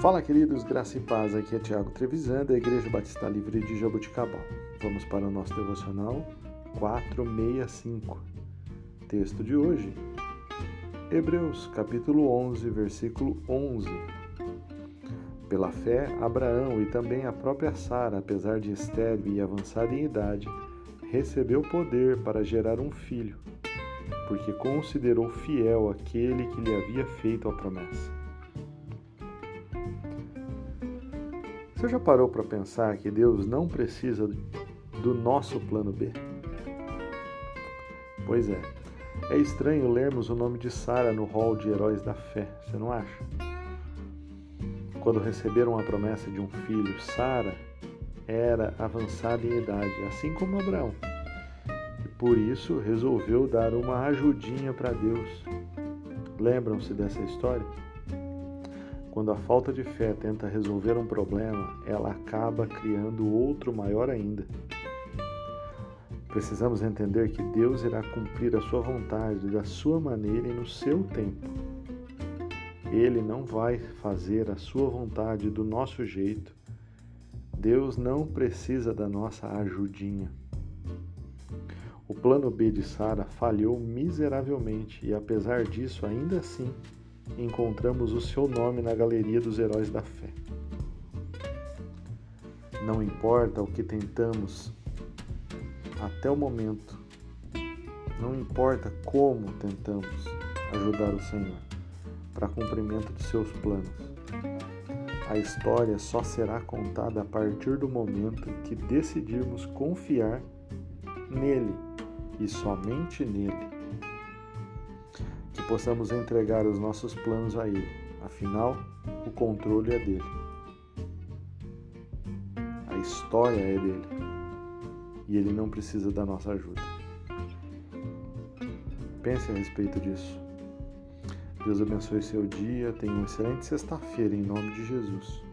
Fala, queridos, graça e paz. Aqui é Tiago Trevisan, da Igreja Batista Livre de Jaboticabal. Vamos para o nosso devocional 465. Texto de hoje, Hebreus, capítulo 11, versículo 11. Pela fé, Abraão e também a própria Sara, apesar de estéril e avançada em idade, recebeu poder para gerar um filho, porque considerou fiel aquele que lhe havia feito a promessa. Você já parou para pensar que Deus não precisa do nosso plano B? Pois é. É estranho lermos o nome de Sara no hall de heróis da fé, você não acha? Quando receberam a promessa de um filho, Sara era avançada em idade, assim como Abraão. E por isso resolveu dar uma ajudinha para Deus. Lembram-se dessa história? Quando a falta de fé tenta resolver um problema, ela acaba criando outro maior ainda. Precisamos entender que Deus irá cumprir a sua vontade da sua maneira e no seu tempo. Ele não vai fazer a sua vontade do nosso jeito. Deus não precisa da nossa ajudinha. O plano B de Sara falhou miseravelmente e, apesar disso, ainda assim, encontramos o seu nome na galeria dos heróis da fé. Não importa o que tentamos até o momento, não importa como tentamos ajudar o Senhor para cumprimento de seus planos. A história só será contada a partir do momento que decidirmos confiar nele e somente nele possamos entregar os nossos planos a Ele. Afinal, o controle é dele. A história é dele. E Ele não precisa da nossa ajuda. Pense a respeito disso. Deus abençoe seu dia. Tenha uma excelente sexta-feira em nome de Jesus.